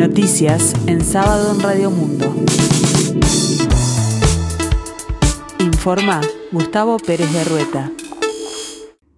Noticias en sábado en Radio Mundo. Informa Gustavo Pérez de Rueta.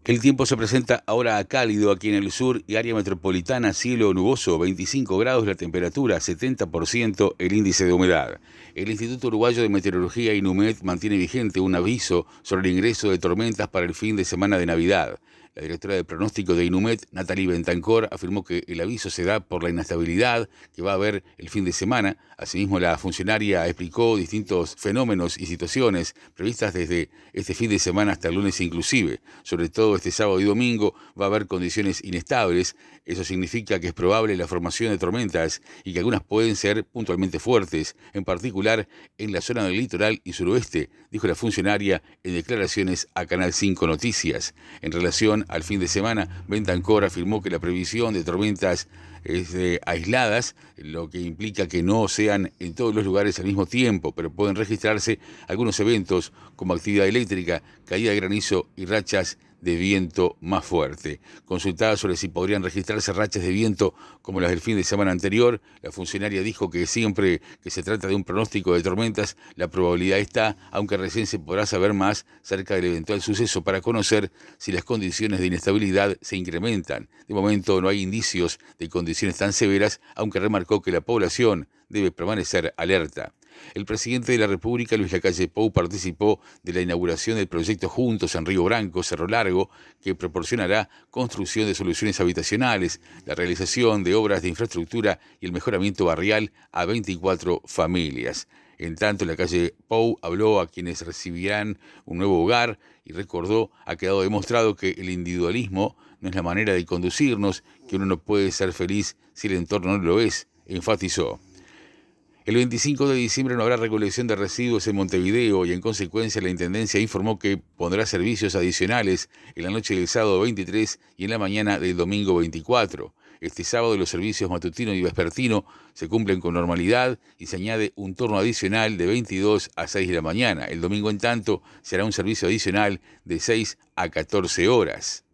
El tiempo se presenta ahora cálido aquí en el sur y área metropolitana, cielo nuboso, 25 grados la temperatura, 70% el índice de humedad. El Instituto Uruguayo de Meteorología INUMED mantiene vigente un aviso sobre el ingreso de tormentas para el fin de semana de Navidad. La directora de pronóstico de Inumet, Natalie Bentancor, afirmó que el aviso se da por la inestabilidad que va a haber el fin de semana. Asimismo, la funcionaria explicó distintos fenómenos y situaciones previstas desde este fin de semana hasta el lunes inclusive. Sobre todo este sábado y domingo va a haber condiciones inestables. Eso significa que es probable la formación de tormentas y que algunas pueden ser puntualmente fuertes, en particular en la zona del litoral y suroeste, dijo la funcionaria en declaraciones a Canal 5 Noticias. En relación al fin de semana, Bentancor afirmó que la previsión de tormentas es aisladas, lo que implica que no sean en todos los lugares al mismo tiempo, pero pueden registrarse algunos eventos como actividad eléctrica, caída de granizo y rachas de viento más fuerte. Consultada sobre si podrían registrarse rachas de viento como las del fin de semana anterior, la funcionaria dijo que siempre que se trata de un pronóstico de tormentas, la probabilidad está, aunque recién se podrá saber más cerca del eventual suceso para conocer si las condiciones de inestabilidad se incrementan. De momento no hay indicios de condiciones tan severas, aunque remarcó que la población debe permanecer alerta. El presidente de la República, Luis Lacalle Pou, participó de la inauguración del proyecto Juntos en Río Branco, Cerro Largo, que proporcionará construcción de soluciones habitacionales, la realización de obras de infraestructura y el mejoramiento barrial a 24 familias. En tanto, la calle Pou habló a quienes recibirán un nuevo hogar y recordó, ha quedado demostrado que el individualismo no es la manera de conducirnos, que uno no puede ser feliz si el entorno no lo es, enfatizó. El 25 de diciembre no habrá recolección de residuos en Montevideo y en consecuencia la Intendencia informó que pondrá servicios adicionales en la noche del sábado 23 y en la mañana del domingo 24. Este sábado los servicios matutino y vespertino se cumplen con normalidad y se añade un turno adicional de 22 a 6 de la mañana. El domingo en tanto será un servicio adicional de 6 a 14 horas.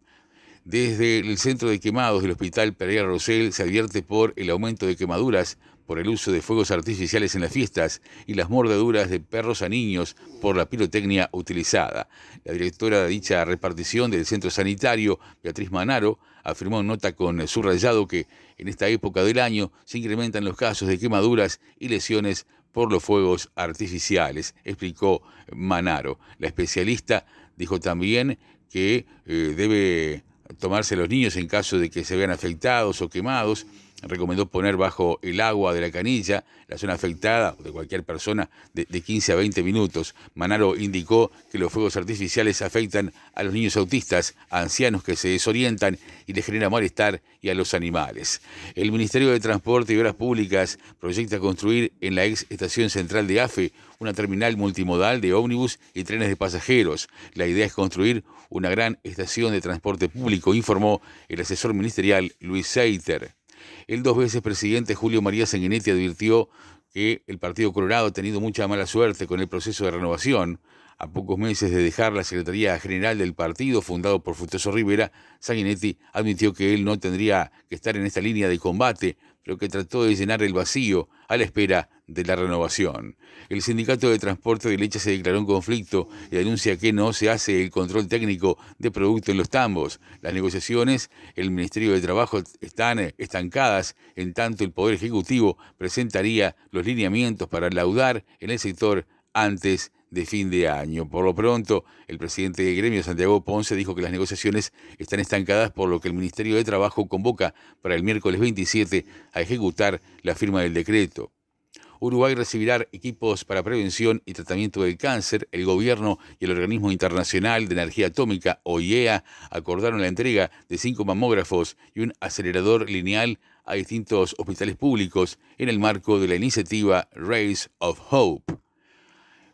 Desde el centro de quemados del Hospital Pereira Rosell se advierte por el aumento de quemaduras por el uso de fuegos artificiales en las fiestas y las mordeduras de perros a niños por la pirotecnia utilizada. La directora de dicha repartición del centro sanitario, Beatriz Manaro, afirmó en nota con subrayado que en esta época del año se incrementan los casos de quemaduras y lesiones por los fuegos artificiales, explicó Manaro. La especialista dijo también que eh, debe tomarse los niños en caso de que se vean afectados o quemados recomendó poner bajo el agua de la canilla la zona afectada de cualquier persona de, 15 a 20 minutos. Manaro indicó que los fuegos artificiales afectan a los niños autistas, ancianos que se desorientan y les genera malestar y a los animales. El Ministerio de Transporte y Obras Públicas proyecta construir en la ex estación central de AFE una terminal multimodal de ómnibus y trenes de pasajeros. La idea es construir una gran estación de transporte público, informó el asesor ministerial Luis Seiter. El dos veces presidente Julio María Sanguinetti advirtió que el Partido Colorado ha tenido mucha mala suerte con el proceso de renovación. A pocos meses de dejar la Secretaría General del partido, fundado por Frutoso Rivera, Sanguinetti admitió que él no tendría que estar en esta línea de combate, pero que trató de llenar el vacío a la espera de la renovación. El sindicato de transporte de leche se declaró en conflicto y denuncia que no se hace el control técnico de producto en los tambos. Las negociaciones, el Ministerio de Trabajo están estancadas, en tanto el Poder Ejecutivo presentaría los lineamientos para laudar en el sector antes de fin de año. Por lo pronto, el presidente de gremio, Santiago Ponce, dijo que las negociaciones están estancadas por lo que el Ministerio de Trabajo convoca para el miércoles 27 a ejecutar la firma del decreto. Uruguay recibirá equipos para prevención y tratamiento del cáncer. El gobierno y el Organismo Internacional de Energía Atómica, OIEA, acordaron la entrega de cinco mamógrafos y un acelerador lineal a distintos hospitales públicos en el marco de la iniciativa Race of Hope.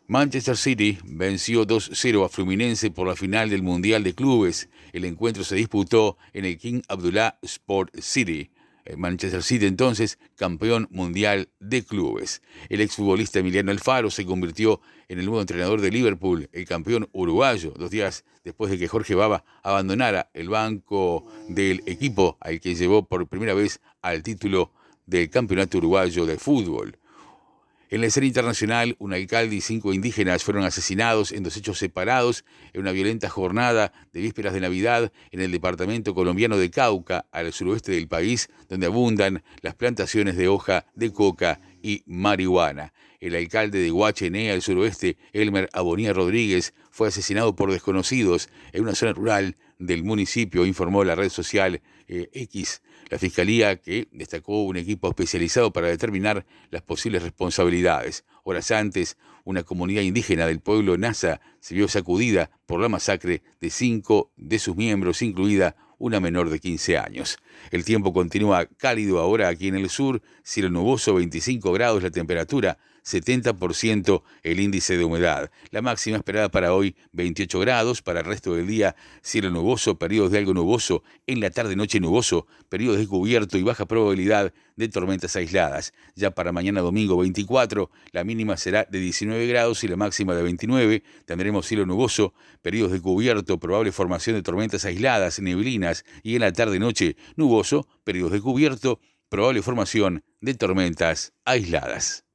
Manchester City venció 2-0 a Fluminense por la final del Mundial de Clubes. El encuentro se disputó en el King Abdullah Sport City. Manchester City entonces campeón mundial de clubes. El exfutbolista Emiliano Alfaro se convirtió en el nuevo entrenador de Liverpool, el campeón uruguayo, dos días después de que Jorge Baba abandonara el banco del equipo al que llevó por primera vez al título del Campeonato Uruguayo de Fútbol. En la escena internacional, un alcalde y cinco indígenas fueron asesinados en dos hechos separados en una violenta jornada de vísperas de Navidad en el departamento colombiano de Cauca, al suroeste del país, donde abundan las plantaciones de hoja de coca y marihuana. El alcalde de Huachené, al suroeste, Elmer Abonía Rodríguez, fue asesinado por desconocidos en una zona rural del municipio, informó la red social eh, X. La Fiscalía, que destacó un equipo especializado para determinar las posibles responsabilidades. Horas antes, una comunidad indígena del pueblo Nasa se vio sacudida por la masacre de cinco de sus miembros, incluida una menor de 15 años. El tiempo continúa cálido ahora aquí en el sur, cielo nuboso, 25 grados la temperatura, 70% el índice de humedad. La máxima esperada para hoy 28 grados, para el resto del día cielo nuboso, periodos de algo nuboso, en la tarde noche nuboso, periodos de cubierto y baja probabilidad de tormentas aisladas. Ya para mañana domingo 24, la mínima será de 19 grados y la máxima de 29. Tendremos cielo nuboso, periodos de cubierto, probable formación de tormentas aisladas, neblinas y en la tarde noche nuboso, periodos de cubierto, probable formación de tormentas aisladas.